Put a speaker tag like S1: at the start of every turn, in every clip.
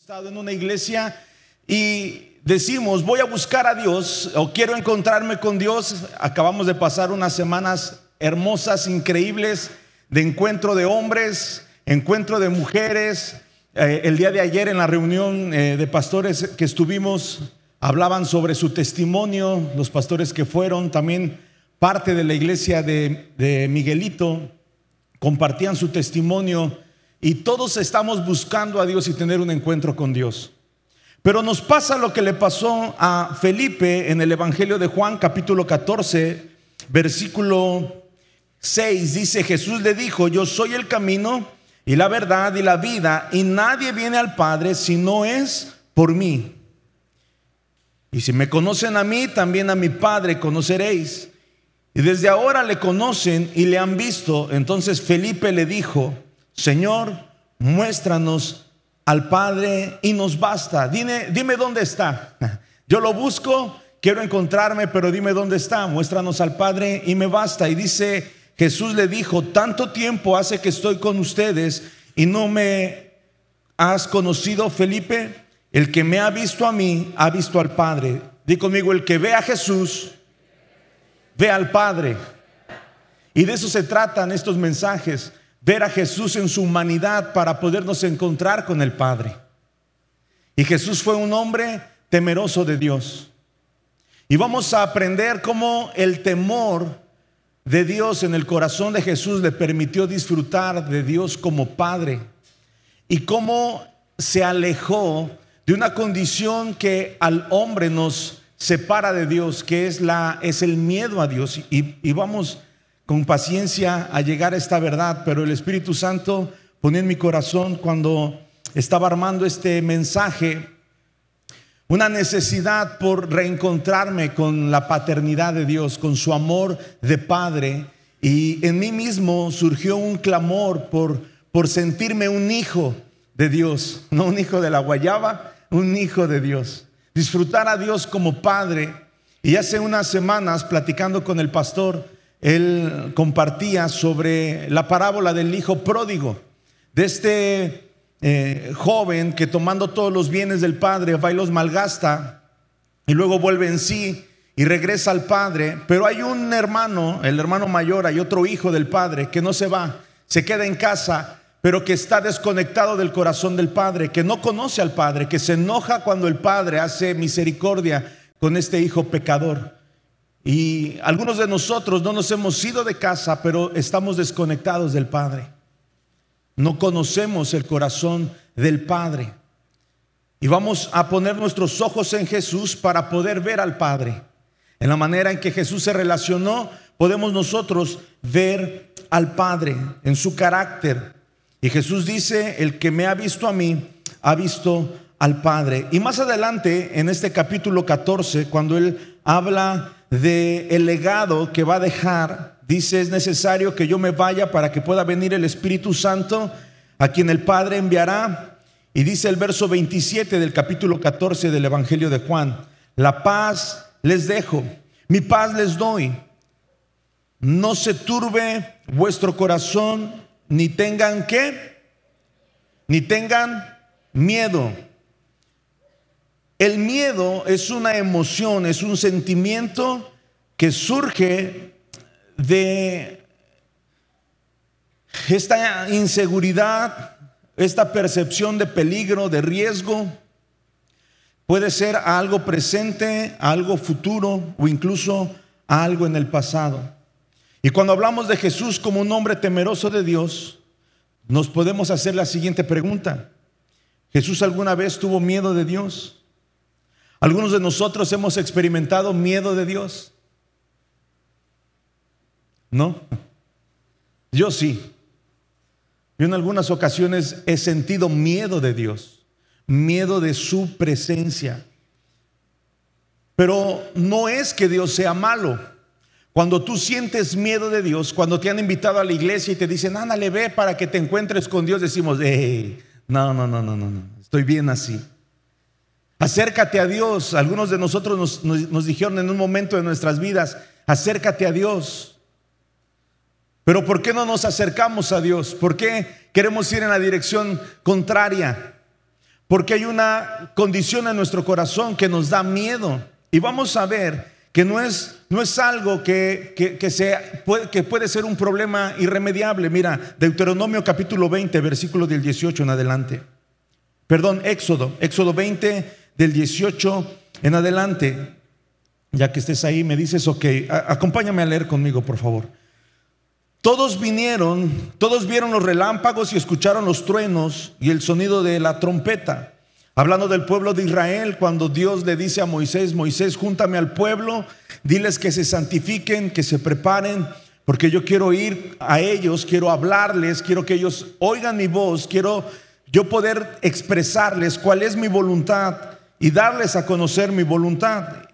S1: estado en una iglesia y decimos, voy a buscar a Dios o quiero encontrarme con Dios. Acabamos de pasar unas semanas hermosas, increíbles, de encuentro de hombres, encuentro de mujeres. Eh, el día de ayer en la reunión eh, de pastores que estuvimos, hablaban sobre su testimonio, los pastores que fueron, también parte de la iglesia de, de Miguelito, compartían su testimonio y todos estamos buscando a Dios y tener un encuentro con Dios. Pero nos pasa lo que le pasó a Felipe en el Evangelio de Juan capítulo 14, versículo 6. Dice, Jesús le dijo, yo soy el camino y la verdad y la vida, y nadie viene al Padre si no es por mí. Y si me conocen a mí, también a mi Padre conoceréis. Y desde ahora le conocen y le han visto. Entonces Felipe le dijo, Señor, muéstranos al Padre y nos basta. Dime, dime dónde está. Yo lo busco, quiero encontrarme, pero dime dónde está. Muéstranos al Padre y me basta. Y dice, Jesús le dijo, tanto tiempo hace que estoy con ustedes y no me has conocido, Felipe. El que me ha visto a mí, ha visto al Padre. Di conmigo, el que ve a Jesús, ve al Padre. Y de eso se tratan estos mensajes ver a Jesús en su humanidad para podernos encontrar con el Padre. Y Jesús fue un hombre temeroso de Dios. Y vamos a aprender cómo el temor de Dios en el corazón de Jesús le permitió disfrutar de Dios como Padre. Y cómo se alejó de una condición que al hombre nos separa de Dios, que es, la, es el miedo a Dios. Y, y vamos con paciencia a llegar a esta verdad, pero el Espíritu Santo ponía en mi corazón cuando estaba armando este mensaje una necesidad por reencontrarme con la paternidad de Dios, con su amor de Padre. Y en mí mismo surgió un clamor por, por sentirme un hijo de Dios, no un hijo de la guayaba, un hijo de Dios. Disfrutar a Dios como Padre. Y hace unas semanas, platicando con el pastor, él compartía sobre la parábola del hijo pródigo, de este eh, joven que tomando todos los bienes del padre va y los malgasta y luego vuelve en sí y regresa al padre, pero hay un hermano, el hermano mayor, hay otro hijo del padre que no se va, se queda en casa, pero que está desconectado del corazón del padre, que no conoce al padre, que se enoja cuando el padre hace misericordia con este hijo pecador. Y algunos de nosotros no nos hemos ido de casa, pero estamos desconectados del Padre. No conocemos el corazón del Padre. Y vamos a poner nuestros ojos en Jesús para poder ver al Padre. En la manera en que Jesús se relacionó, podemos nosotros ver al Padre en su carácter. Y Jesús dice, el que me ha visto a mí, ha visto al Padre. Y más adelante, en este capítulo 14, cuando Él habla de el legado que va a dejar, dice, es necesario que yo me vaya para que pueda venir el Espíritu Santo, a quien el Padre enviará. Y dice el verso 27 del capítulo 14 del Evangelio de Juan, la paz les dejo, mi paz les doy. No se turbe vuestro corazón, ni tengan qué, ni tengan miedo. El miedo es una emoción, es un sentimiento que surge de esta inseguridad, esta percepción de peligro, de riesgo. Puede ser algo presente, algo futuro o incluso algo en el pasado. Y cuando hablamos de Jesús como un hombre temeroso de Dios, nos podemos hacer la siguiente pregunta. ¿Jesús alguna vez tuvo miedo de Dios? Algunos de nosotros hemos experimentado miedo de Dios. ¿No? Yo sí. Yo en algunas ocasiones he sentido miedo de Dios, miedo de su presencia. Pero no es que Dios sea malo. Cuando tú sientes miedo de Dios, cuando te han invitado a la iglesia y te dicen, ándale, ve para que te encuentres con Dios, decimos, no, no, no, no, no, no, estoy bien así. Acércate a Dios. Algunos de nosotros nos, dijeron en un momento de nuestras vidas, acércate a Dios. Pero ¿por qué no nos acercamos a Dios? ¿Por qué queremos ir en la dirección contraria? porque hay una condición en nuestro corazón que nos da miedo. Y vamos a ver que no es, no es algo que, que, puede, que puede ser un problema irremediable. Mira, Deuteronomio capítulo 20, versículo del 18 en adelante. Perdón, Éxodo, Éxodo 20 del 18 en adelante. Ya que estés ahí, me dices, ok, acompáñame a leer conmigo, por favor. Todos vinieron, todos vieron los relámpagos y escucharon los truenos y el sonido de la trompeta. Hablando del pueblo de Israel, cuando Dios le dice a Moisés, Moisés, júntame al pueblo, diles que se santifiquen, que se preparen, porque yo quiero ir a ellos, quiero hablarles, quiero que ellos oigan mi voz, quiero yo poder expresarles cuál es mi voluntad y darles a conocer mi voluntad.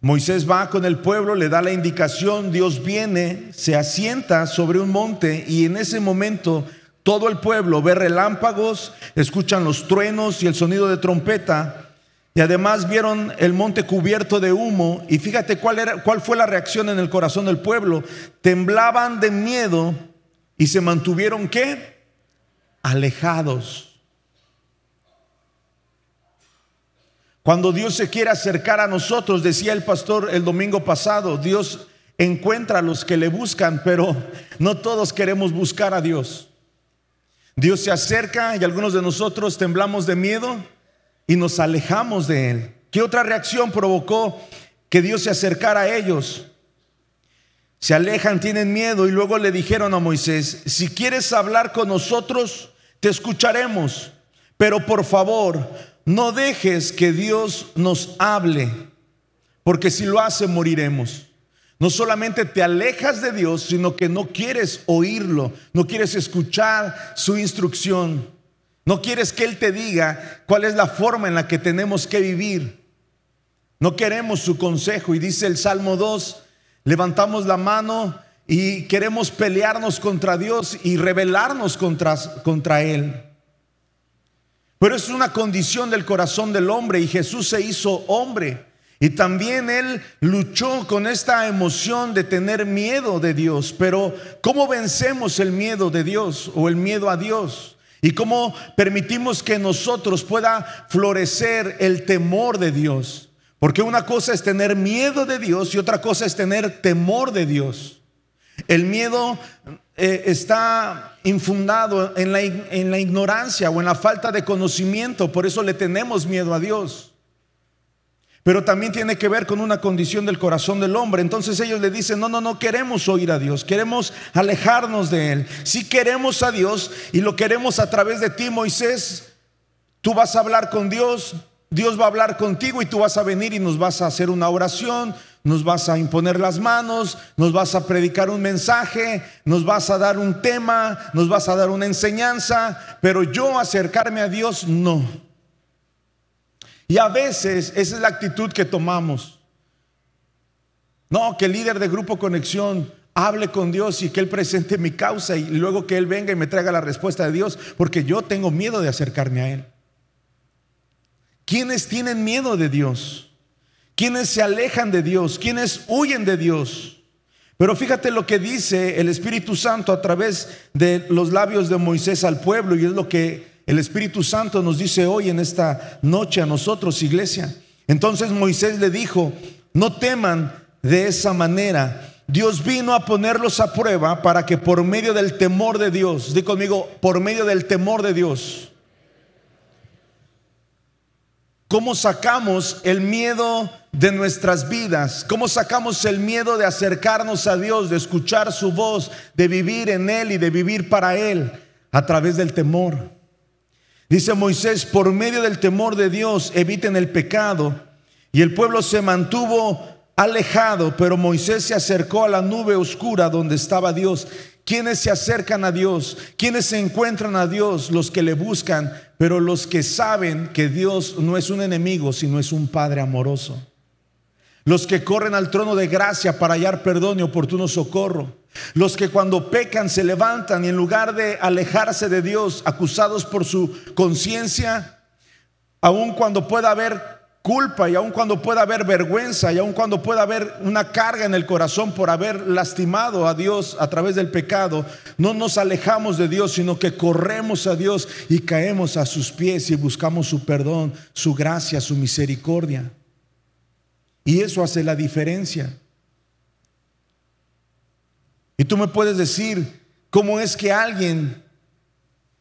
S1: Moisés va con el pueblo, le da la indicación, Dios viene, se asienta sobre un monte y en ese momento todo el pueblo ve relámpagos, escuchan los truenos y el sonido de trompeta y además vieron el monte cubierto de humo y fíjate cuál, era, cuál fue la reacción en el corazón del pueblo. Temblaban de miedo y se mantuvieron qué? Alejados. Cuando Dios se quiere acercar a nosotros, decía el pastor el domingo pasado, Dios encuentra a los que le buscan, pero no todos queremos buscar a Dios. Dios se acerca y algunos de nosotros temblamos de miedo y nos alejamos de Él. ¿Qué otra reacción provocó que Dios se acercara a ellos? Se alejan, tienen miedo y luego le dijeron a Moisés, si quieres hablar con nosotros, te escucharemos, pero por favor, no dejes que Dios nos hable, porque si lo hace moriremos. No solamente te alejas de Dios, sino que no quieres oírlo, no quieres escuchar su instrucción, no quieres que Él te diga cuál es la forma en la que tenemos que vivir. No queremos su consejo. Y dice el Salmo 2, levantamos la mano y queremos pelearnos contra Dios y rebelarnos contra, contra Él. Pero es una condición del corazón del hombre y Jesús se hizo hombre. Y también él luchó con esta emoción de tener miedo de Dios. Pero ¿cómo vencemos el miedo de Dios o el miedo a Dios? ¿Y cómo permitimos que nosotros pueda florecer el temor de Dios? Porque una cosa es tener miedo de Dios y otra cosa es tener temor de Dios. El miedo eh, está infundado en la, en la ignorancia o en la falta de conocimiento, por eso le tenemos miedo a Dios. Pero también tiene que ver con una condición del corazón del hombre. Entonces ellos le dicen, no, no, no queremos oír a Dios, queremos alejarnos de Él. Si queremos a Dios y lo queremos a través de ti, Moisés, tú vas a hablar con Dios, Dios va a hablar contigo y tú vas a venir y nos vas a hacer una oración, nos vas a imponer las manos, nos vas a predicar un mensaje, nos vas a dar un tema, nos vas a dar una enseñanza, pero yo acercarme a Dios no. Y a veces esa es la actitud que tomamos. No, que el líder de grupo conexión hable con Dios y que Él presente mi causa y luego que Él venga y me traiga la respuesta de Dios, porque yo tengo miedo de acercarme a Él. ¿Quiénes tienen miedo de Dios? Quienes se alejan de Dios, quienes huyen de Dios. Pero fíjate lo que dice el Espíritu Santo a través de los labios de Moisés al pueblo y es lo que el Espíritu Santo nos dice hoy en esta noche a nosotros, iglesia. Entonces Moisés le dijo, no teman de esa manera. Dios vino a ponerlos a prueba para que por medio del temor de Dios, di conmigo, por medio del temor de Dios, ¿Cómo sacamos el miedo de nuestras vidas? ¿Cómo sacamos el miedo de acercarnos a Dios, de escuchar su voz, de vivir en Él y de vivir para Él? A través del temor. Dice Moisés, por medio del temor de Dios eviten el pecado. Y el pueblo se mantuvo alejado, pero Moisés se acercó a la nube oscura donde estaba Dios. ¿Quiénes se acercan a Dios? ¿Quiénes se encuentran a Dios? Los que le buscan, pero los que saben que Dios no es un enemigo, sino es un Padre amoroso. Los que corren al trono de gracia para hallar perdón y oportuno socorro. Los que cuando pecan se levantan y en lugar de alejarse de Dios, acusados por su conciencia, aun cuando pueda haber culpa y aun cuando pueda haber vergüenza y aun cuando pueda haber una carga en el corazón por haber lastimado a Dios a través del pecado, no nos alejamos de Dios, sino que corremos a Dios y caemos a sus pies y buscamos su perdón, su gracia, su misericordia. Y eso hace la diferencia. Y tú me puedes decir, ¿cómo es que alguien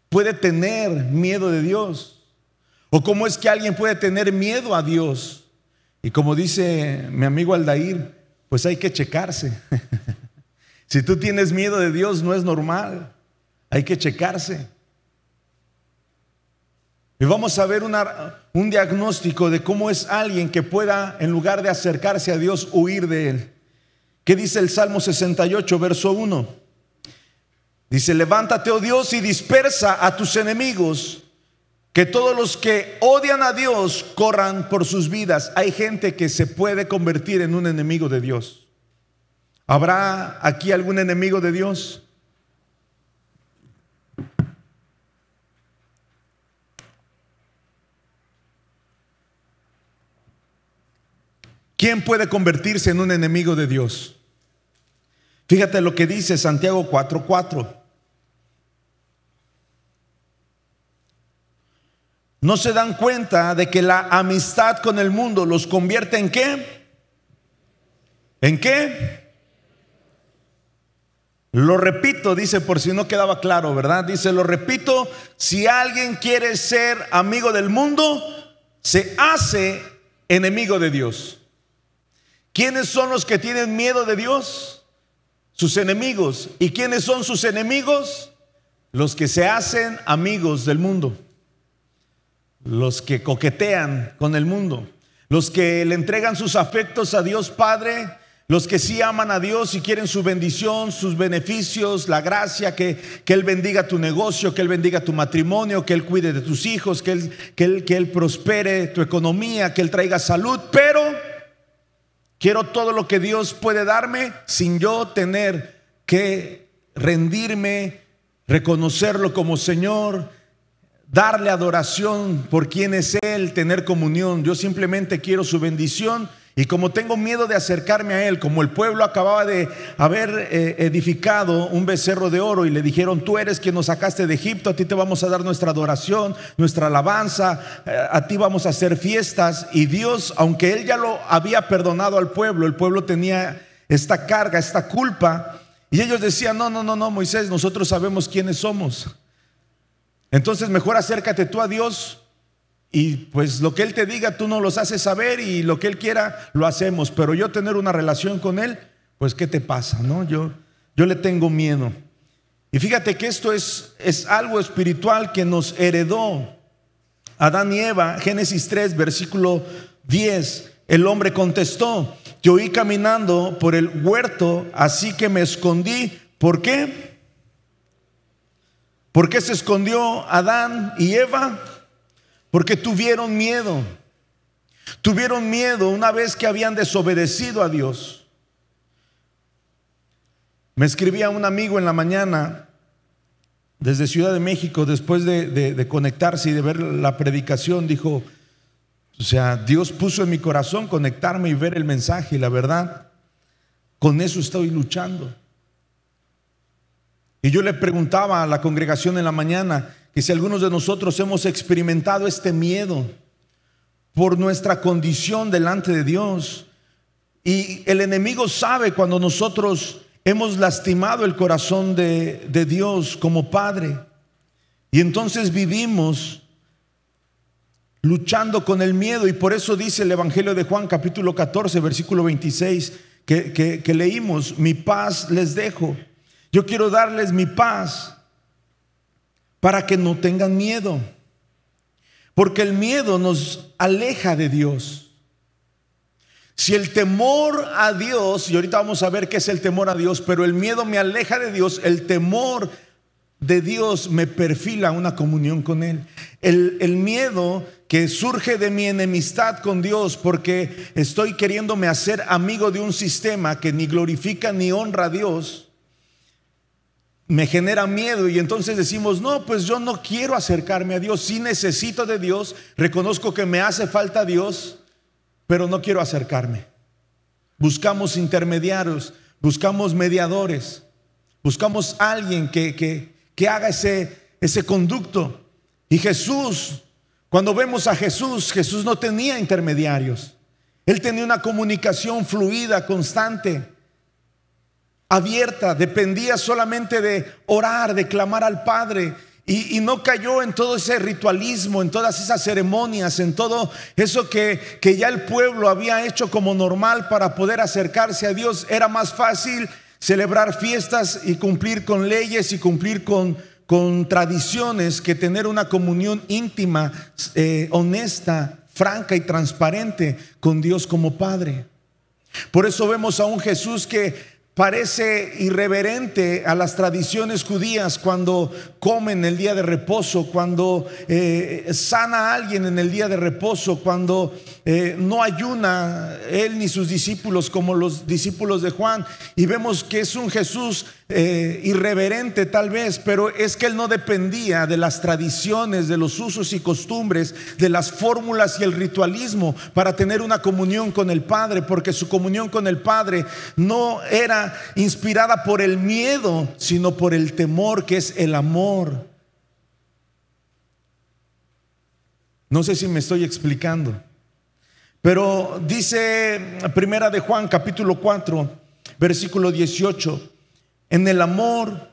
S1: puede tener miedo de Dios? ¿O cómo es que alguien puede tener miedo a Dios? Y como dice mi amigo Aldair, pues hay que checarse. si tú tienes miedo de Dios, no es normal. Hay que checarse. Y vamos a ver un diagnóstico de cómo es alguien que pueda, en lugar de acercarse a Dios, huir de Él. ¿Qué dice el Salmo 68, verso 1? Dice, levántate, oh Dios, y dispersa a tus enemigos que todos los que odian a Dios corran por sus vidas. Hay gente que se puede convertir en un enemigo de Dios. ¿Habrá aquí algún enemigo de Dios? ¿Quién puede convertirse en un enemigo de Dios? Fíjate lo que dice Santiago 4:4. no se dan cuenta de que la amistad con el mundo los convierte en qué? ¿En qué? Lo repito, dice por si no quedaba claro, ¿verdad? Dice, lo repito, si alguien quiere ser amigo del mundo, se hace enemigo de Dios. ¿Quiénes son los que tienen miedo de Dios? Sus enemigos. ¿Y quiénes son sus enemigos? Los que se hacen amigos del mundo los que coquetean con el mundo, los que le entregan sus afectos a Dios Padre, los que sí aman a Dios y quieren su bendición, sus beneficios, la gracia, que, que, Él bendiga tu negocio, que Él bendiga tu matrimonio, que Él cuide de tus hijos, que él, que, él, que él prospere tu economía, que Él traiga salud, pero quiero todo lo que Dios puede darme sin yo tener que rendirme, reconocerlo como Señor, darle adoración por quien es Él, tener comunión. Yo simplemente quiero su bendición. Y como tengo miedo de acercarme a Él, como el pueblo acababa de haber eh, edificado un becerro de oro y le dijeron, tú eres quien nos sacaste de Egipto, a ti te vamos a dar nuestra adoración, nuestra alabanza, eh, a ti vamos a hacer fiestas. Y Dios, aunque Él ya lo había perdonado al pueblo, el pueblo tenía esta carga, esta culpa. Y ellos decían, no, no, no, no, Moisés, nosotros sabemos quiénes somos. Entonces mejor acércate tú a Dios y pues lo que Él te diga tú no los haces saber y lo que Él quiera lo hacemos. Pero yo tener una relación con Él, pues ¿qué te pasa? No? Yo, yo le tengo miedo. Y fíjate que esto es, es algo espiritual que nos heredó Adán y Eva, Génesis 3, versículo 10. El hombre contestó, yo oí caminando por el huerto, así que me escondí. ¿Por qué? ¿Por qué se escondió Adán y Eva? Porque tuvieron miedo. Tuvieron miedo una vez que habían desobedecido a Dios. Me escribía un amigo en la mañana desde Ciudad de México, después de, conectarse y de ver la predicación, dijo, o sea, Dios puso en mi corazón conectarme y ver el mensaje y la verdad, con eso estoy luchando. Y yo le preguntaba a la congregación en la mañana que si algunos de nosotros hemos experimentado este miedo por nuestra condición delante de Dios. Y el enemigo sabe cuando nosotros hemos lastimado el corazón de, Dios como Padre. Y entonces vivimos luchando con el miedo. Y por eso dice el Evangelio de Juan capítulo 14, versículo 26, que, que, que leímos, mi paz les dejo yo quiero darles mi paz para que no tengan miedo. Porque el miedo nos aleja de Dios. Si el temor a Dios, y ahorita vamos a ver qué es el temor a Dios, pero el miedo me aleja de Dios, el temor de Dios me perfila una comunión con Él. El, el, miedo que surge de mi enemistad con Dios porque estoy queriéndome hacer amigo de un sistema que ni glorifica ni honra a Dios me genera miedo y entonces decimos, no, pues yo no quiero acercarme a Dios, sí necesito de Dios, reconozco que me hace falta Dios, pero no quiero acercarme. Buscamos intermediarios, buscamos mediadores, buscamos alguien que, que, que haga ese, ese conducto. Y Jesús, cuando vemos a Jesús, Jesús no tenía intermediarios. Él tenía una comunicación fluida, constante, abierta, dependía solamente de orar, de clamar al Padre. Y, no cayó en todo ese ritualismo, en todas esas ceremonias, en todo eso que, que ya el pueblo había hecho como normal para poder acercarse a Dios. Era más fácil celebrar fiestas y cumplir con leyes y cumplir con, con tradiciones que tener una comunión íntima, eh, honesta, franca y transparente con Dios como Padre. Por eso vemos a un Jesús que parece irreverente a las tradiciones judías cuando comen el día de reposo, cuando eh, sana a alguien en el día de reposo, cuando eh, no ayuna él ni sus discípulos como los discípulos de Juan. Y vemos que es un Jesús eh, irreverente tal vez, pero es que él no dependía de las tradiciones, de los usos y costumbres, de las fórmulas y el ritualismo para tener una comunión con el Padre, porque su comunión con el Padre no era inspirada por el miedo, sino por el temor que es el amor. No sé si me estoy explicando. Pero dice Primera de Juan capítulo 4, versículo 18, en el amor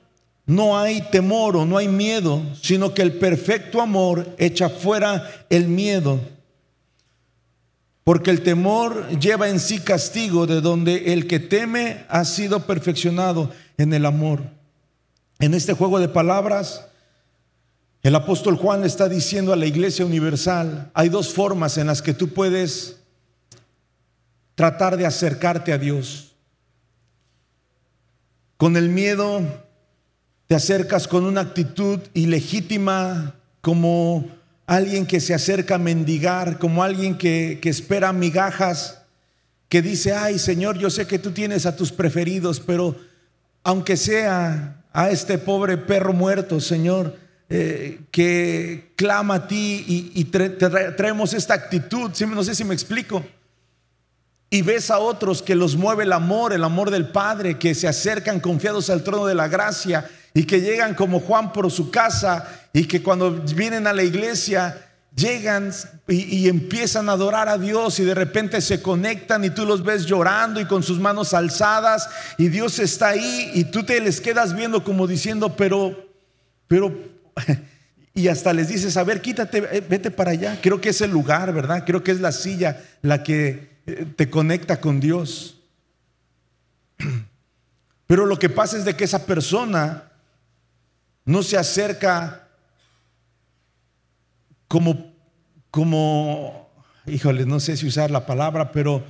S1: no hay temor o no hay miedo, sino que el perfecto amor echa fuera el miedo. Porque el temor lleva en sí castigo, de donde el que teme ha sido perfeccionado en el amor. En este juego de palabras, el apóstol Juan le está diciendo a la iglesia universal, hay dos formas en las que tú puedes tratar de acercarte a Dios. Con el miedo te acercas con una actitud ilegítima como alguien que se acerca a mendigar, como alguien que, espera migajas, que dice, ay Señor, yo sé que tú tienes a tus preferidos, pero aunque sea a este pobre perro muerto, Señor, eh, que clama a ti y, traemos esta actitud, no sé si me explico y ves a otros que los mueve el amor, el amor del Padre, que se acercan confiados al trono de la gracia y que llegan como Juan por su casa y que cuando vienen a la iglesia llegan y, empiezan a adorar a Dios y de repente se conectan y tú los ves llorando y con sus manos alzadas y Dios está ahí y tú te les quedas viendo como diciendo, pero, pero, y hasta les dices, a ver, quítate, eh, vete para allá. Creo que es el lugar, ¿verdad? Creo que es la silla la que te conecta con Dios. Pero lo que pasa es de que esa persona no se acerca como, como, híjole, no sé si usar la palabra, pero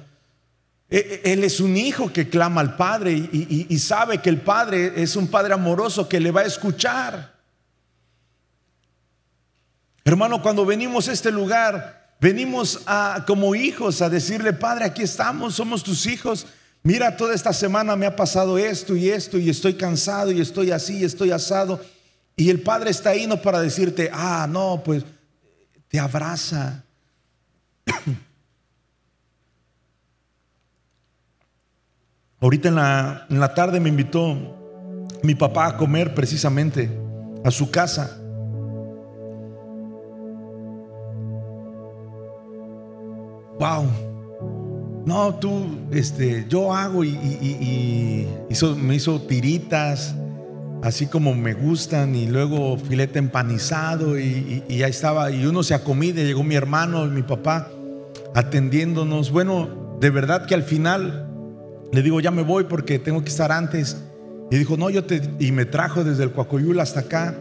S1: e, e, él es un hijo que clama al Padre y, y, sabe que el Padre es un Padre amoroso que le va a escuchar. Hermano, cuando venimos a este lugar, Venimos a, como hijos a decirle, Padre, aquí estamos, somos tus hijos. Mira, toda esta semana me ha pasado esto y esto y estoy cansado y estoy así y estoy asado. Y el Padre está ahí no para decirte, ah, no, pues te abraza. Ahorita en la, en la tarde me invitó mi papá a comer precisamente a su casa. Wow, no, tú, este, yo hago y, me hizo tiritas, así como me gustan, y luego filete empanizado, y, ahí estaba, y uno se acomide, llegó mi hermano, mi papá, atendiéndonos. Bueno, de verdad que al final le digo, ya me voy porque tengo que estar antes. Y dijo, no, yo te, y me trajo desde el Coacoyul hasta acá,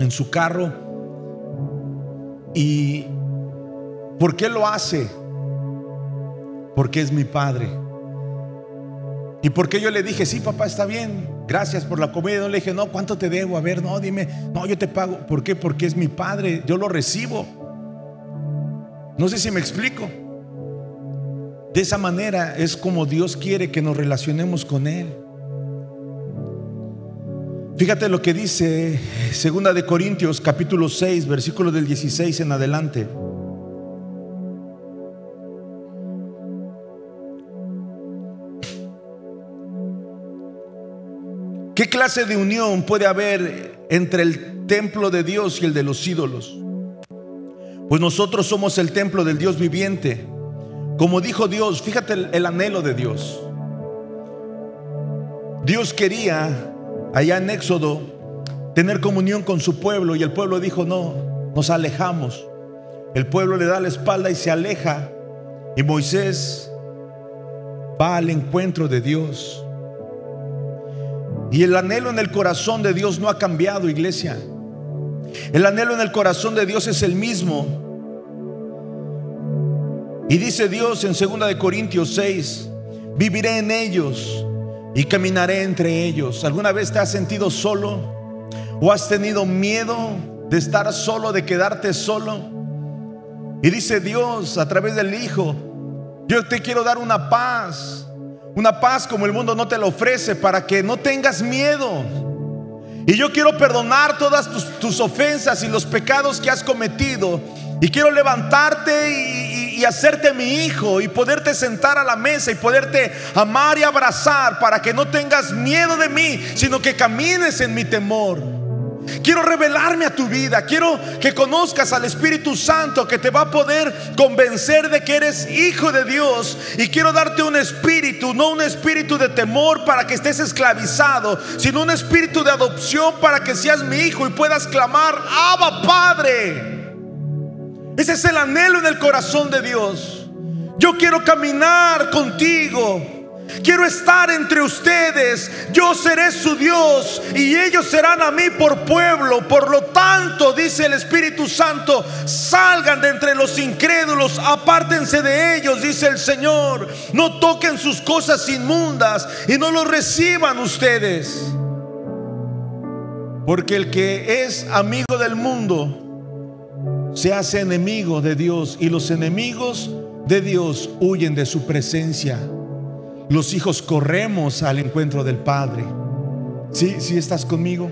S1: en su carro. ¿Y por qué lo hace? Porque es mi padre. ¿Y porque yo le dije, sí, papá, está bien, gracias por la comida? No le dije, no, ¿cuánto te debo? A ver, no, dime, no, yo te pago. ¿Por qué? Porque es mi padre, yo lo recibo. No sé si me explico. De esa manera es como Dios quiere que nos relacionemos con Él. Fíjate lo que dice Segunda de Corintios capítulo 6, versículo del 16 en adelante. ¿Qué clase de unión puede haber entre el templo de Dios y el de los ídolos? Pues nosotros somos el templo del Dios viviente. Como dijo Dios, fíjate el, el anhelo de Dios. Dios quería, allá en Éxodo, tener comunión con su pueblo y el pueblo dijo, no, nos alejamos. El pueblo le da la espalda y se aleja. Y Moisés va al encuentro de Dios. Y el anhelo en el corazón de Dios no ha cambiado, iglesia. El anhelo en el corazón de Dios es el mismo. Y dice Dios en 2 de Corintios 6, viviré en ellos y caminaré entre ellos. ¿Alguna vez te has sentido solo o has tenido miedo de estar solo, de quedarte solo? Y dice Dios a través del Hijo, yo te quiero dar una paz una paz como el mundo no te la ofrece para que no tengas miedo. Y yo quiero perdonar todas tus, ofensas y los pecados que has cometido. Y quiero levantarte y, hacerte mi hijo y poderte sentar a la mesa y poderte amar y abrazar para que no tengas miedo de mí, sino que camines en mi temor. Quiero revelarme a tu vida. Quiero que conozcas al Espíritu Santo que te va a poder convencer de que eres hijo de Dios. Y quiero darte un espíritu, no un espíritu de temor para que estés esclavizado, sino un espíritu de adopción para que seas mi hijo y puedas clamar, Abba Padre. Ese es el anhelo en el corazón de Dios. Yo quiero caminar contigo. Quiero estar entre ustedes. Yo seré su Dios y ellos serán a mí por pueblo. Por lo tanto, dice el Espíritu Santo, salgan de entre los incrédulos, apártense de ellos, dice el Señor. No toquen sus cosas inmundas y no los reciban ustedes. Porque el que es amigo del mundo se hace enemigo de Dios y los enemigos de Dios huyen de su presencia los hijos corremos al encuentro del Padre. ¿Sí? ¿Sí estás conmigo?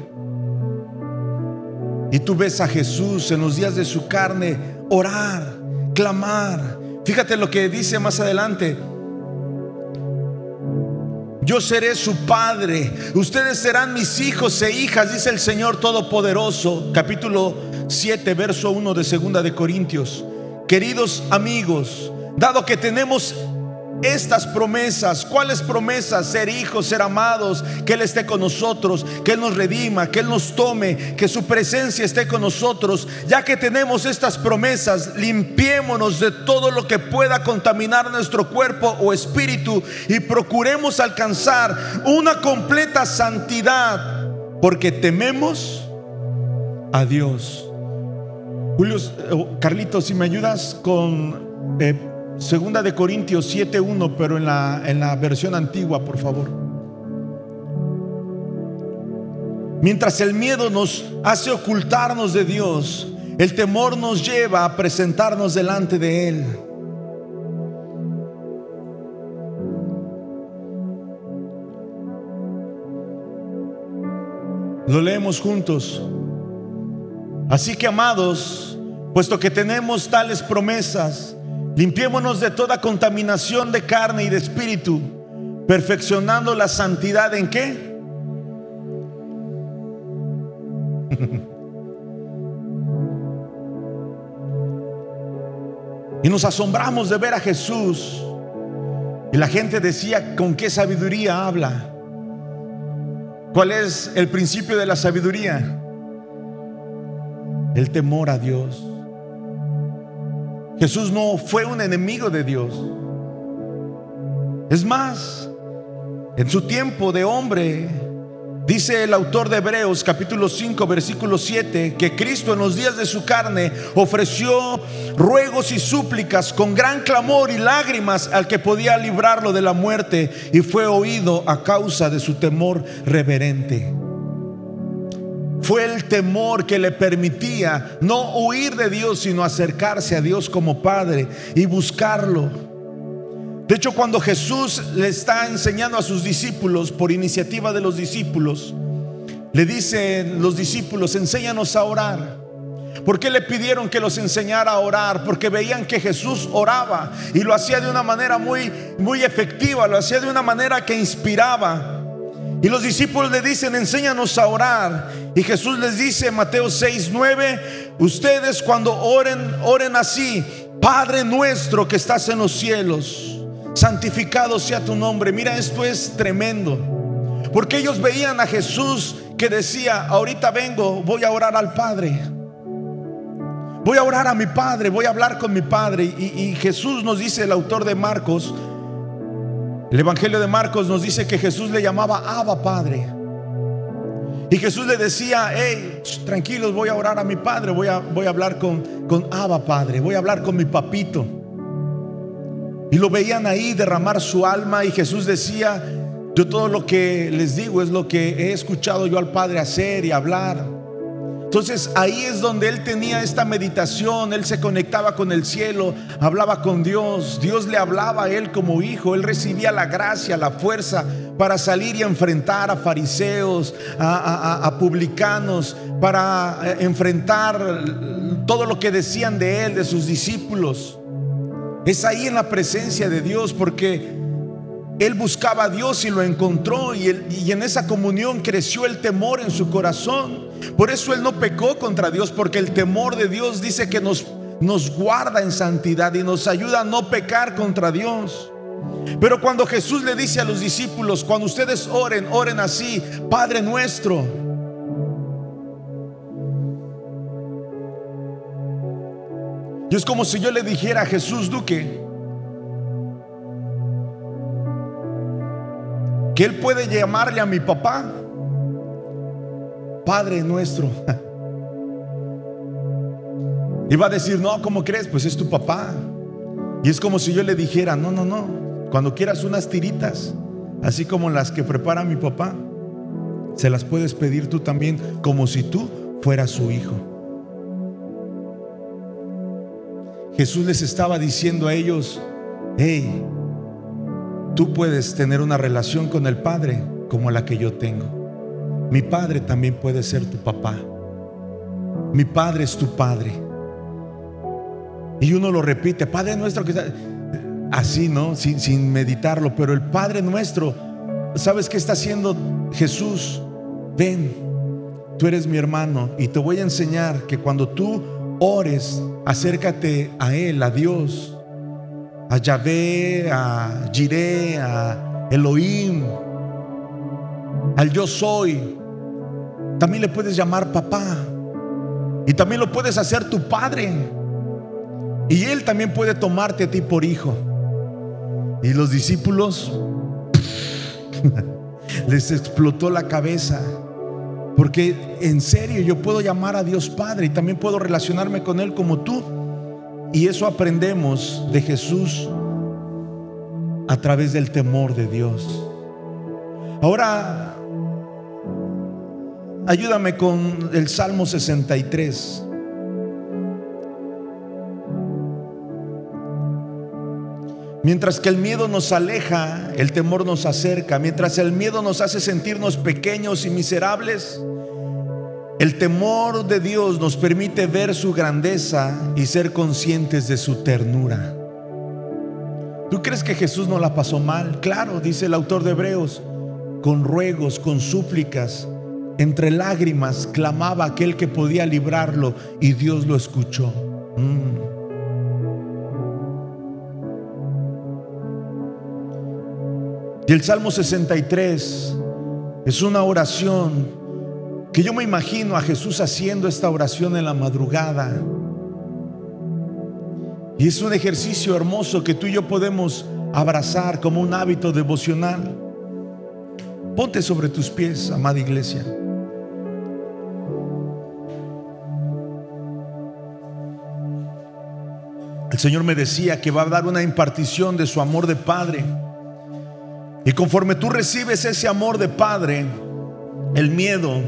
S1: Y tú ves a Jesús en los días de su carne orar, clamar. Fíjate lo que dice más adelante. Yo seré su padre, ustedes serán mis hijos e hijas, dice el Señor Todopoderoso, capítulo 7, verso 1 de Segunda de Corintios. Queridos amigos, dado que tenemos estas promesas. ¿Cuáles promesas? Ser hijos, ser amados, que Él esté con nosotros, que Él nos redima, que Él nos tome, que su presencia esté con nosotros. Ya que tenemos estas promesas, limpiémonos de todo lo que pueda contaminar nuestro cuerpo o espíritu y procuremos alcanzar una completa santidad, porque tememos a Dios. Julio, eh, Carlitos, si me ayudas con... Eh, Segunda de Corintios 7.1, pero en la, en la versión antigua, por favor. Mientras el miedo nos hace ocultarnos de Dios, el temor nos lleva a presentarnos delante de Él. Lo leemos juntos. Así que amados, puesto que tenemos tales promesas, Limpiémonos de toda contaminación de carne y de espíritu, perfeccionando la santidad en qué? y nos asombramos de ver a Jesús. Y la gente decía, ¿con qué sabiduría habla? ¿Cuál es el principio de la sabiduría? El temor a Dios. Jesús no fue un enemigo de Dios. Es más, en su tiempo de hombre, dice el autor de Hebreos capítulo 5 versículo 7, que Cristo en los días de su carne ofreció ruegos y súplicas con gran clamor y lágrimas al que podía librarlo de la muerte y fue oído a causa de su temor reverente. Fue el temor que le permitía no huir de Dios, sino acercarse a Dios como Padre y buscarlo. De hecho, cuando Jesús le está enseñando a sus discípulos, por iniciativa de los discípulos, le dicen los discípulos, enséñanos a orar. ¿Por qué le pidieron que los enseñara a orar? Porque veían que Jesús oraba y lo hacía de una manera muy, muy efectiva, lo hacía de una manera que inspiraba. Y los discípulos le dicen, enséñanos a orar. Y Jesús les dice, Mateo 6, 9, ustedes cuando oren, oren así, Padre nuestro que estás en los cielos, santificado sea tu nombre. Mira, esto es tremendo. Porque ellos veían a Jesús que decía, ahorita vengo, voy a orar al Padre. Voy a orar a mi Padre, voy a hablar con mi Padre. Y, y Jesús nos dice, el autor de Marcos, el Evangelio de Marcos nos dice que Jesús le llamaba Abba Padre. Y Jesús le decía, hey, tranquilos, voy a orar a mi Padre, voy a, voy a hablar con, con Abba Padre, voy a hablar con mi papito. Y lo veían ahí derramar su alma y Jesús decía, yo todo lo que les digo es lo que he escuchado yo al Padre hacer y hablar. Entonces ahí es donde él tenía esta meditación, él se conectaba con el cielo, hablaba con Dios, Dios le hablaba a él como hijo, él recibía la gracia, la fuerza para salir y enfrentar a fariseos, a, publicanos, para eh, enfrentar todo lo que decían de él, de sus discípulos. Es ahí en la presencia de Dios porque él buscaba a Dios y lo encontró y, y, en esa comunión creció el temor en su corazón. Por eso él no pecó contra Dios, porque el temor de Dios dice que nos, nos guarda en santidad y nos ayuda a no pecar contra Dios. Pero cuando Jesús le dice a los discípulos, cuando ustedes oren, oren así, Padre nuestro. Y es como si yo le dijera a Jesús Duque, que Él puede llamarle a mi papá Padre nuestro. Y va a decir, no, ¿cómo crees? Pues es tu papá. Y es como si yo le dijera, no, no, no, cuando quieras unas tiritas, así como las que prepara mi papá, se las puedes pedir tú también, como si tú fueras su hijo. Jesús les estaba diciendo a ellos, hey, Tú puedes tener una relación con el Padre como la que yo tengo. Mi Padre también puede ser tu papá. Mi Padre es tu Padre. Y uno lo repite, Padre nuestro que así, ¿no? Sin, sin meditarlo, pero el Padre nuestro, ¿sabes qué está haciendo Jesús? Ven, tú eres mi hermano y te voy a enseñar que cuando tú ores, acércate a Él, a Dios a Yahvé, a Jiré, a Elohim, al yo soy. También le puedes llamar papá. Y también lo puedes hacer tu padre. Y él también puede tomarte a ti por hijo. Y los discípulos les explotó la cabeza. Porque en serio yo puedo llamar a Dios Padre y también puedo relacionarme con Él como tú. Y eso aprendemos de Jesús a través del temor de Dios. Ahora, ayúdame con el Salmo 63. Mientras que el miedo nos aleja, el temor nos acerca. Mientras el miedo nos hace sentirnos pequeños y miserables, el temor de Dios nos permite ver su grandeza y ser conscientes de su ternura. ¿Tú crees que Jesús no la pasó mal? Claro, dice el autor de Hebreos, con ruegos, con súplicas, entre lágrimas, clamaba aquel que podía librarlo y Dios lo escuchó. Mm. Y el Salmo 63 es una oración que yo me imagino a Jesús haciendo esta oración en la madrugada. Y es un ejercicio hermoso que tú y yo podemos abrazar como un hábito devocional. Ponte sobre tus pies, amada iglesia. El Señor me decía que va a dar una impartición de su amor de Padre. Y conforme tú recibes ese amor de Padre, el miedo,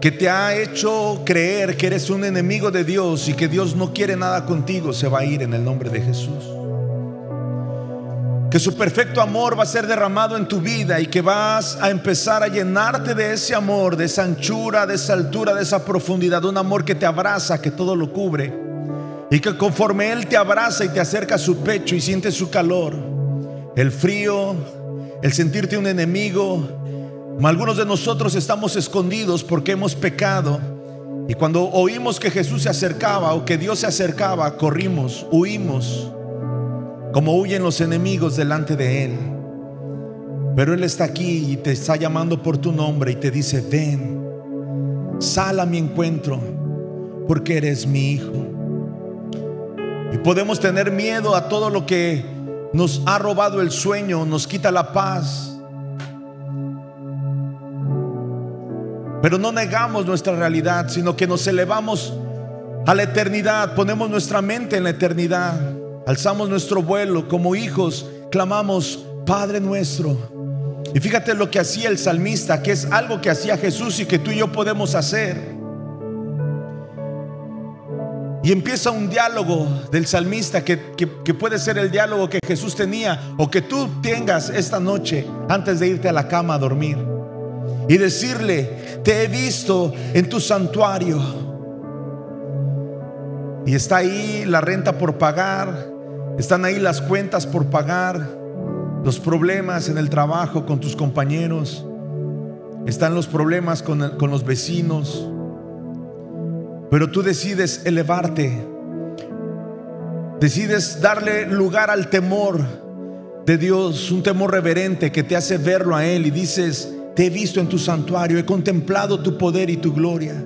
S1: que te ha hecho creer que eres un enemigo de Dios y que Dios no quiere nada contigo, se va a ir en el nombre de Jesús. Que su perfecto amor va a ser derramado en tu vida y que vas a empezar a llenarte de ese amor, de esa anchura, de esa altura, de esa profundidad, un amor que te abraza, que todo lo cubre. Y que conforme Él te abraza y te acerca a su pecho y sientes su calor, el frío, el sentirte un enemigo. Algunos de nosotros estamos escondidos porque hemos pecado. Y cuando oímos que Jesús se acercaba o que Dios se acercaba, corrimos, huimos, como huyen los enemigos delante de Él. Pero Él está aquí y te está llamando por tu nombre y te dice, ven, sal a mi encuentro, porque eres mi hijo. Y podemos tener miedo a todo lo que nos ha robado el sueño, nos quita la paz. Pero no negamos nuestra realidad, sino que nos elevamos a la eternidad, ponemos nuestra mente en la eternidad, alzamos nuestro vuelo como hijos, clamamos, Padre nuestro. Y fíjate lo que hacía el salmista, que es algo que hacía Jesús y que tú y yo podemos hacer. Y empieza un diálogo del salmista que, puede ser el diálogo que Jesús tenía o que tú tengas esta noche antes de irte a la cama a dormir. Y decirle, te he visto en tu santuario. Y está ahí la renta por pagar, están ahí las cuentas por pagar, los problemas en el trabajo con tus compañeros, están los problemas con, con los vecinos pero tú decides elevarte. Decides darle lugar al temor de Dios, un temor reverente que te hace verlo a Él y dices, te he visto en tu santuario, he contemplado tu poder y tu gloria.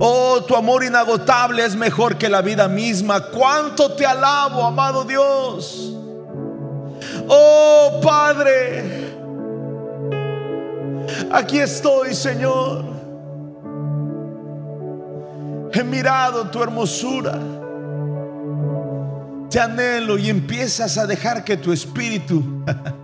S1: Oh, tu amor inagotable es mejor que la vida misma. Cuánto te alabo, amado Dios. Oh, Padre. Aquí estoy, Señor. He mirado tu hermosura. Te anhelo y empiezas a dejar que tu espíritu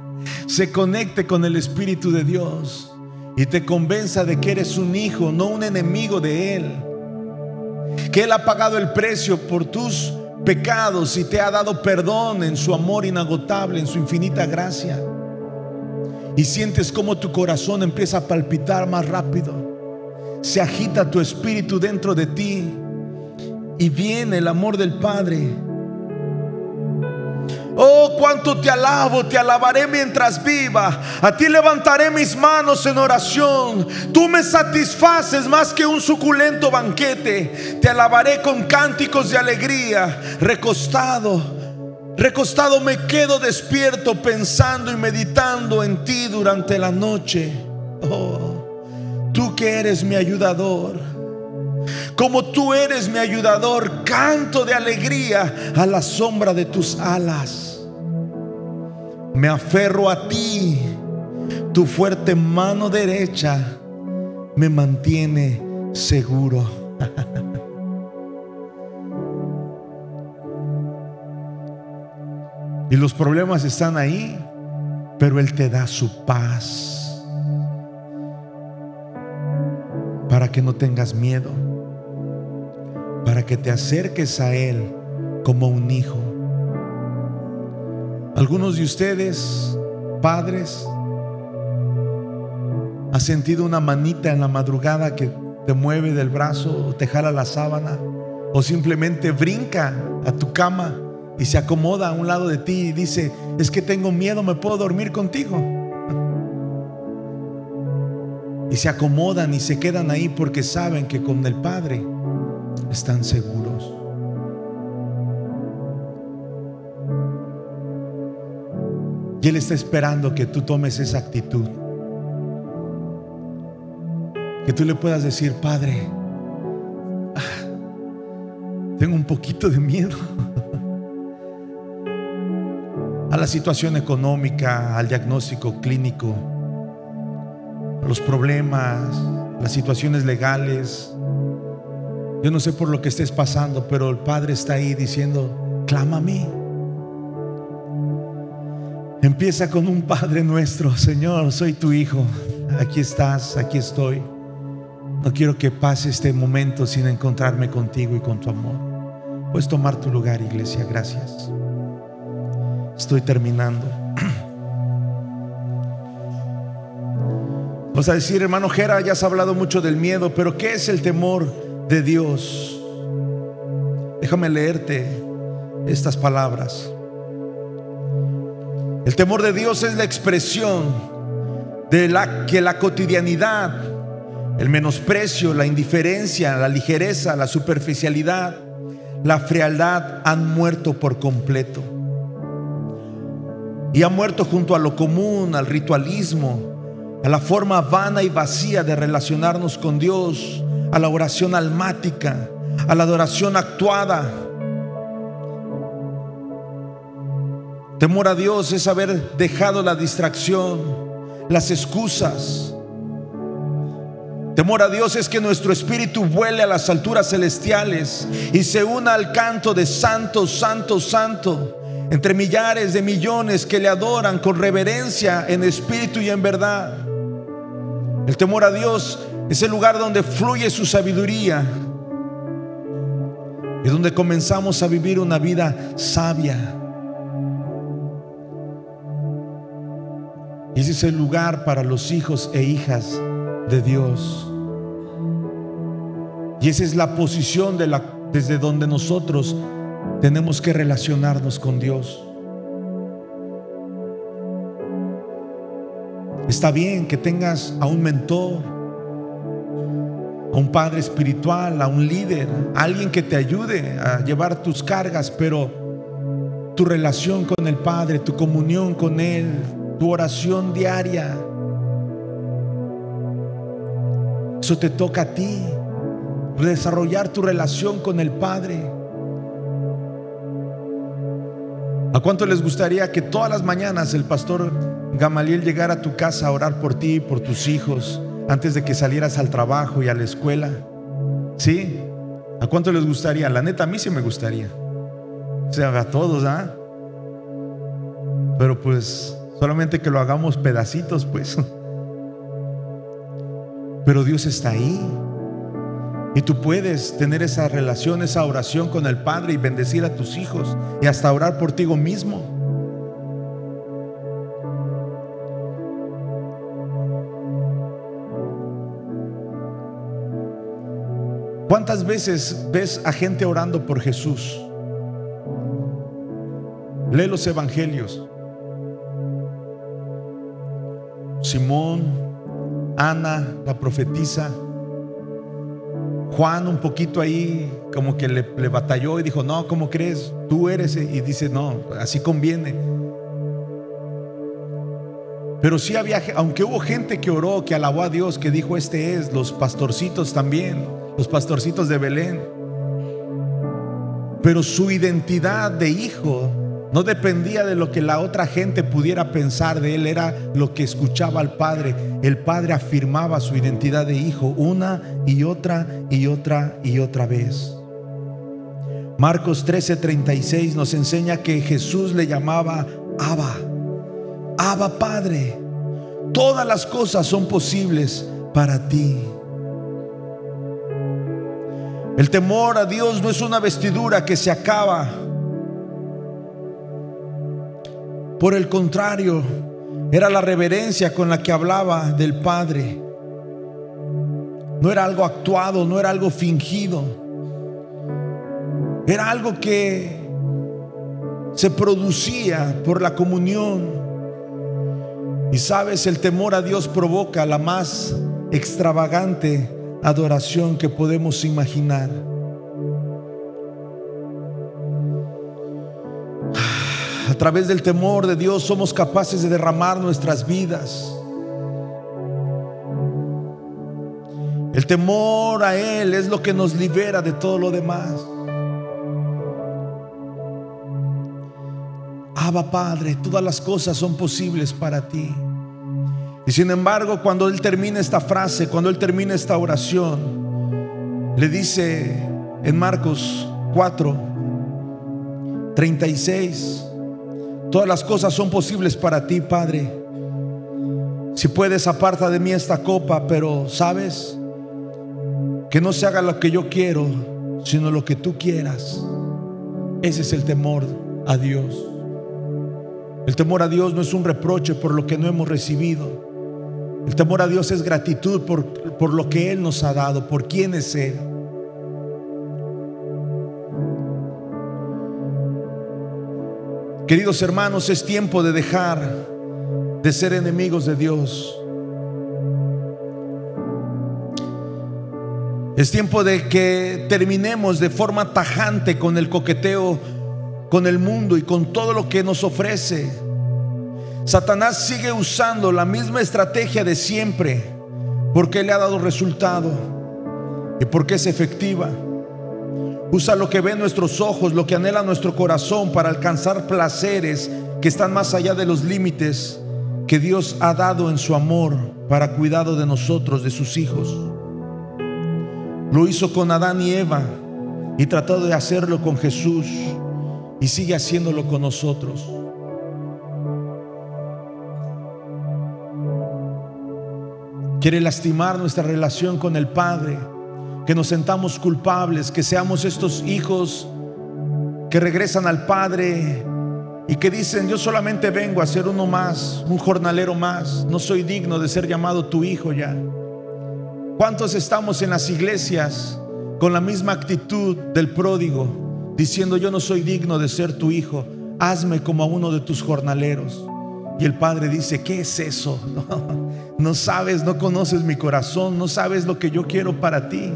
S1: se conecte con el espíritu de Dios y te convenza de que eres un hijo, no un enemigo de Él. Que Él ha pagado el precio por tus pecados y te ha dado perdón en su amor inagotable, en su infinita gracia. Y sientes como tu corazón empieza a palpitar más rápido se agita tu espíritu dentro de ti y viene el amor del Padre. Oh, cuánto te alabo, te alabaré mientras viva. A ti levantaré mis manos en oración. Tú me satisfaces más que un suculento banquete. Te alabaré con cánticos de alegría. Recostado, recostado me quedo despierto pensando y meditando en ti durante la noche. Oh. Tú que eres mi ayudador. Como tú eres mi ayudador, canto de alegría a la sombra de tus alas. Me aferro a ti. Tu fuerte mano derecha me mantiene seguro. y los problemas están ahí, pero Él te da su paz. Para que no tengas miedo, para que te acerques a Él como un hijo. Algunos de ustedes, padres, ¿Ha sentido una manita en la madrugada que te mueve del brazo o te jala la sábana o simplemente brinca a tu cama y se acomoda a un lado de ti y dice, es que tengo miedo, me puedo dormir contigo? Y se acomodan y se quedan ahí porque saben que con el Padre están seguros. Y Él está esperando que tú tomes esa actitud. Que tú le puedas decir, Padre, ah, tengo un poquito de miedo a la situación económica, al diagnóstico clínico los problemas, las situaciones legales. Yo no sé por lo que estés pasando, pero el Padre está ahí diciendo, clama a mí. Empieza con un Padre nuestro, Señor, soy tu Hijo, aquí estás, aquí estoy. No quiero que pase este momento sin encontrarme contigo y con tu amor. Puedes tomar tu lugar, iglesia, gracias. Estoy terminando. Vamos a decir, hermano Jera, ya has hablado mucho del miedo, pero ¿qué es el temor de Dios? Déjame leerte estas palabras. El temor de Dios es la expresión de la que la cotidianidad, el menosprecio, la indiferencia, la ligereza, la superficialidad, la frialdad han muerto por completo. Y han muerto junto a lo común, al ritualismo, a la forma vana y vacía de relacionarnos con Dios, a la oración almática, a la adoración actuada. Temor a Dios es haber dejado la distracción, las excusas. Temor a Dios es que nuestro espíritu vuele a las alturas celestiales y se una al canto de santo, santo, santo, entre millares de millones que le adoran con reverencia en espíritu y en verdad. El temor a Dios es el lugar donde fluye su sabiduría y donde comenzamos a vivir una vida sabia. Ese es el lugar para los hijos e hijas de Dios. Y esa es la posición desde donde nosotros tenemos que relacionarnos con Dios. Está bien que tengas a un mentor, a un padre espiritual, a un líder, a alguien que te ayude a llevar tus cargas, pero tu relación con el Padre, tu comunión con Él, tu oración diaria, eso te toca a ti, desarrollar tu relación con el Padre. ¿A cuánto les gustaría que todas las mañanas el pastor Gamaliel llegara a tu casa a orar por ti, por tus hijos, antes de que salieras al trabajo y a la escuela. ¿Sí? ¿A cuánto les gustaría? La neta, a mí sí me gustaría. O sea, a todos, ¿ah? Pero pues solamente que lo hagamos pedacitos, pues. Pero Dios está ahí. Y tú puedes tener esa relación, esa oración con el Padre y bendecir a tus hijos y hasta orar por ti mismo. ¿Cuántas veces ves a gente orando por Jesús? Lee los evangelios. Simón, Ana, la profetisa, Juan un poquito ahí como que le, batalló y dijo, no, ¿cómo crees? Tú eres. Y dice, no, así conviene. Pero sí había, aunque hubo gente que oró, que alabó a Dios, que dijo, este es, los pastorcitos también los pastorcitos de Belén. Pero su identidad de hijo no dependía de lo que la otra gente pudiera pensar de él, era lo que escuchaba al Padre. El Padre afirmaba su identidad de hijo una y otra y otra y otra vez. Marcos 13:36 nos enseña que Jesús le llamaba Abba, Abba Padre. Todas las cosas son posibles para ti. El temor a Dios no es una vestidura que se acaba. Por el contrario, era la reverencia con la que hablaba del Padre. No era algo actuado, no era algo fingido. Era algo que se producía por la comunión. Y sabes, el temor a Dios provoca la más extravagante adoración que podemos imaginar. A través del temor de Dios somos capaces de derramar nuestras vidas. El temor a Él es lo que nos libera de todo lo demás. Abba Padre, todas las cosas son posibles para ti. Y sin embargo, cuando Él termina esta frase, cuando Él termina esta oración, le dice en Marcos 4, 36, todas las cosas son posibles para ti, Padre. Si puedes, aparta de mí esta copa, pero sabes que no se haga lo que yo quiero, sino lo que tú quieras. Ese es el temor a Dios. El temor a Dios no es un reproche por lo que no hemos recibido. El temor a Dios es gratitud por, por lo que Él nos ha dado, por quién es Él. Queridos hermanos, es tiempo de dejar de ser enemigos de Dios. Es tiempo de que terminemos de forma tajante con el coqueteo con el mundo y con todo lo que nos ofrece. Satanás sigue usando la misma estrategia de siempre porque le ha dado resultado y porque es efectiva. Usa lo que ven nuestros ojos, lo que anhela nuestro corazón para alcanzar placeres que están más allá de los límites que Dios ha dado en su amor para cuidado de nosotros, de sus hijos. Lo hizo con Adán y Eva y trató de hacerlo con Jesús y sigue haciéndolo con nosotros. Quiere lastimar nuestra relación con el Padre, que nos sentamos culpables, que seamos estos hijos que regresan al Padre y que dicen, yo solamente vengo a ser uno más, un jornalero más, no soy digno de ser llamado tu hijo ya. ¿Cuántos estamos en las iglesias con la misma actitud del pródigo? diciendo, yo no soy digno de ser tu hijo, hazme como a uno de tus jornaleros. Y el padre dice, ¿qué es eso? No, sabes, no conoces mi corazón, no sabes lo que yo quiero para ti.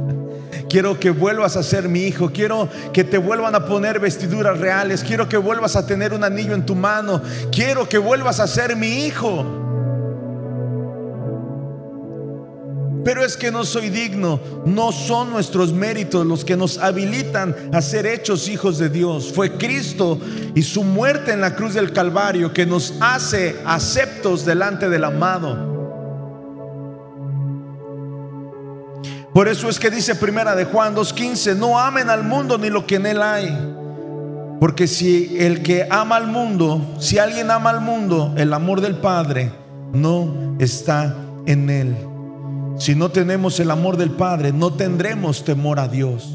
S1: Quiero que vuelvas a ser mi hijo. Quiero que te vuelvan a poner vestiduras reales. Quiero que vuelvas a tener un anillo en tu mano. Quiero que vuelvas a ser mi hijo. Pero es que no soy digno. No son nuestros méritos los que nos habilitan a ser hechos hijos de Dios. Fue Cristo y su muerte en la cruz del Calvario que nos hace aceptos delante del amado. Por eso es que dice primera de Juan 2:15, no amen al mundo ni lo que en él hay. Porque si el que ama al mundo, si alguien ama al mundo, el amor del Padre no está en él. Si no tenemos el amor del Padre, no tendremos temor a Dios.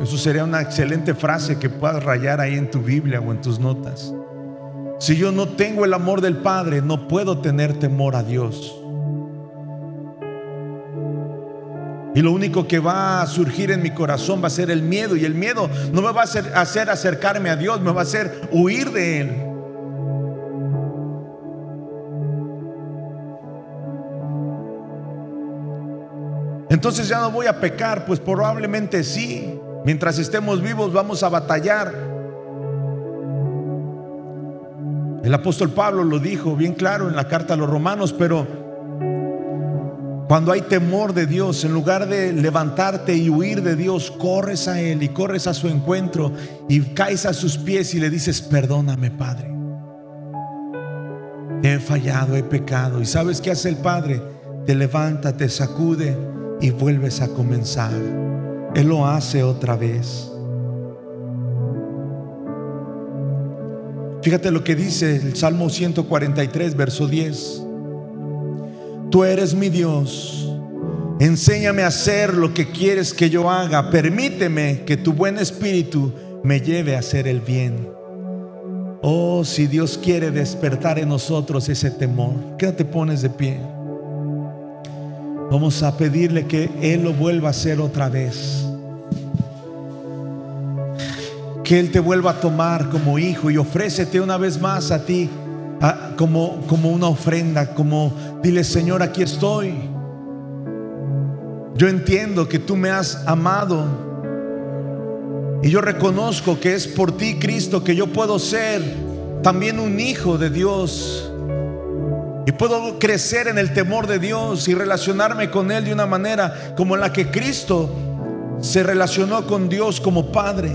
S1: Eso sería una excelente frase que puedas rayar ahí en tu Biblia o en tus notas. Si yo no tengo el amor del Padre, no puedo tener temor a Dios. Y lo único que va a surgir en mi corazón va a ser el miedo. Y el miedo no me va a hacer, acercarme a Dios, me va a hacer huir de Él. Entonces ya no voy a pecar, pues probablemente sí. Mientras estemos vivos vamos a batallar. El apóstol Pablo lo dijo bien claro en la carta a los romanos, pero cuando hay temor de Dios, en lugar de levantarte y huir de Dios, corres a Él y corres a su encuentro y caes a sus pies y le dices, perdóname Padre. He fallado, he pecado. ¿Y sabes qué hace el Padre? Te levanta, te sacude y vuelves a comenzar. Él lo hace otra vez. Fíjate lo que dice el Salmo 143, verso 10. Tú eres mi Dios. Enséñame a hacer lo que quieres que yo haga. Permíteme que tu buen espíritu me lleve a hacer el bien. Oh, si Dios quiere despertar en nosotros ese temor, ¿qué te pones de pie? Vamos a pedirle que Él lo vuelva a hacer otra vez. Que Él te vuelva a tomar como hijo y ofrécete una vez más a ti como, como una ofrenda, como dile Señor, aquí estoy. Yo entiendo que tú me has amado y yo reconozco que es por ti, Cristo, que yo puedo ser también un hijo de Dios y puedo crecer en el temor de Dios y relacionarme con Él de una manera como la que Cristo se relacionó con Dios como Padre.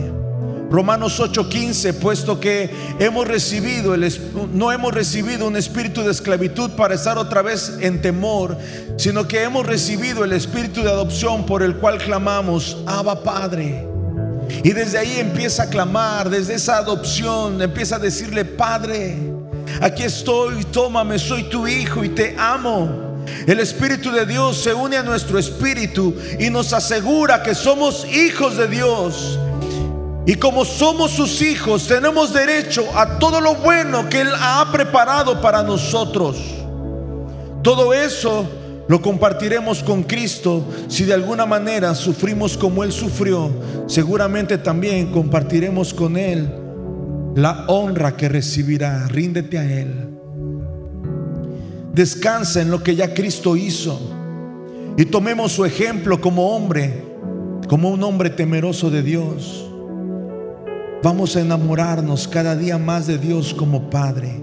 S1: Romanos 8:15, puesto que hemos recibido el, no hemos recibido un espíritu de esclavitud para estar otra vez en temor, sino que hemos recibido el espíritu de adopción por el cual clamamos, Abba Padre. Y desde ahí empieza a clamar, desde esa adopción empieza a decirle, Padre, Aquí estoy, tómame, soy tu hijo y te amo. El Espíritu de Dios se une a nuestro espíritu y nos asegura que somos hijos de Dios. Y como somos sus hijos, tenemos derecho a todo lo bueno que Él ha preparado para nosotros. Todo eso Lo compartiremos con Cristo. Si de alguna manera sufrimos como Él sufrió, seguramente también compartiremos con Él la honra que recibirá. Ríndete a Él. Descansa en lo que ya Cristo hizo. Y tomemos su ejemplo como hombre, como un hombre temeroso de Dios. Vamos a enamorarnos cada día más de Dios como Padre.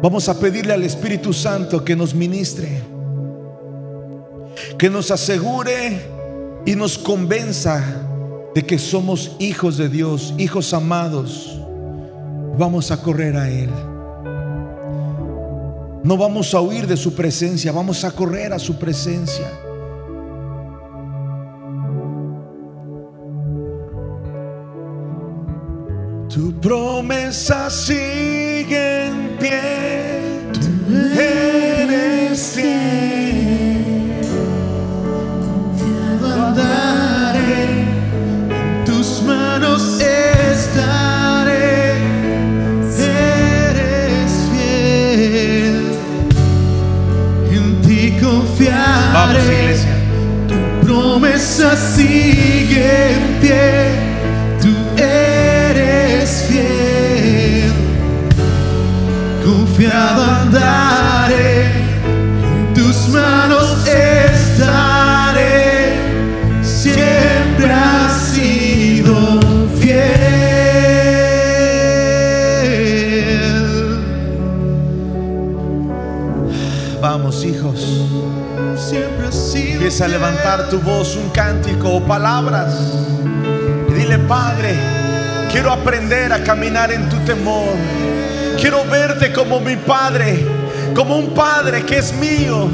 S1: Vamos a pedirle al Espíritu Santo que nos ministre, que nos asegure y nos convenza de que somos hijos de Dios, hijos amados. Vamos a correr a Él. No vamos a huir de su presencia, vamos a correr a su presencia. Tu promesa sigue en pie, tú eres fiel.
S2: Promesa
S1: a levantar tu voz, un cántico o palabras. Y dile, Padre, quiero aprender a caminar en tu temor. Quiero verte como mi Padre, como un Padre que es mío.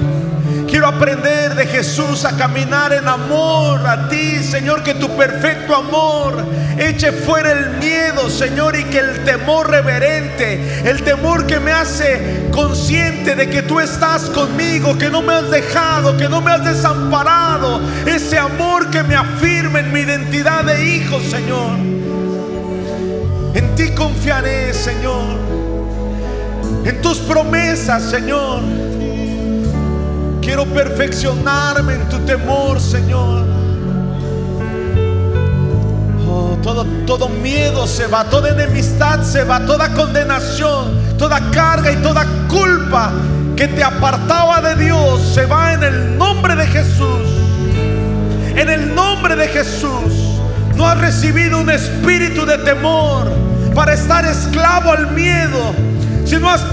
S1: Quiero aprender de Jesús a caminar en amor a ti, Señor, que tu perfecto amor eche fuera el miedo, Señor, y que el temor reverente, el temor que me hace consciente de que tú estás conmigo, que no me has dejado, que no me has desamparado, ese amor que me afirma en mi identidad de hijo, Señor. En ti confiaré, Señor. En tus promesas, Señor. Quiero perfeccionarme en tu temor, Señor. Oh, todo, todo miedo se va, toda enemistad se va, toda condenación, toda carga y toda culpa que te apartaba de Dios se va en el nombre de Jesús. En el nombre de Jesús. No has recibido un espíritu de temor para estar esclavo al miedo. Si no has,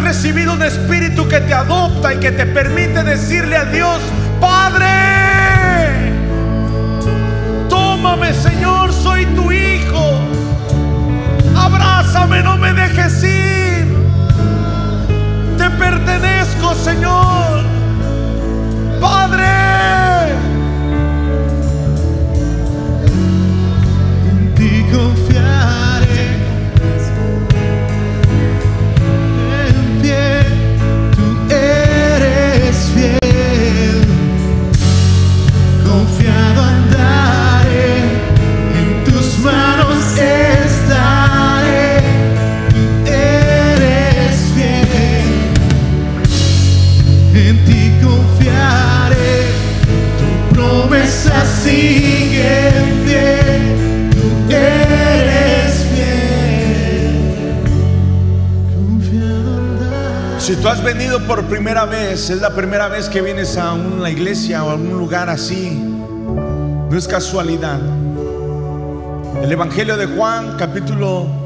S1: recibido un espíritu que te adopta y que te permite decirle a Dios, Padre, tómame Señor, soy tu hijo. Abrázame, no me dejes ir. Te pertenezco, Señor. Padre.
S2: En ti confiaré. Eres fiel.
S1: Tú has venido por primera vez, es la primera vez que vienes a una iglesia o a un lugar así, no es casualidad. El Evangelio de Juan, capítulo 1,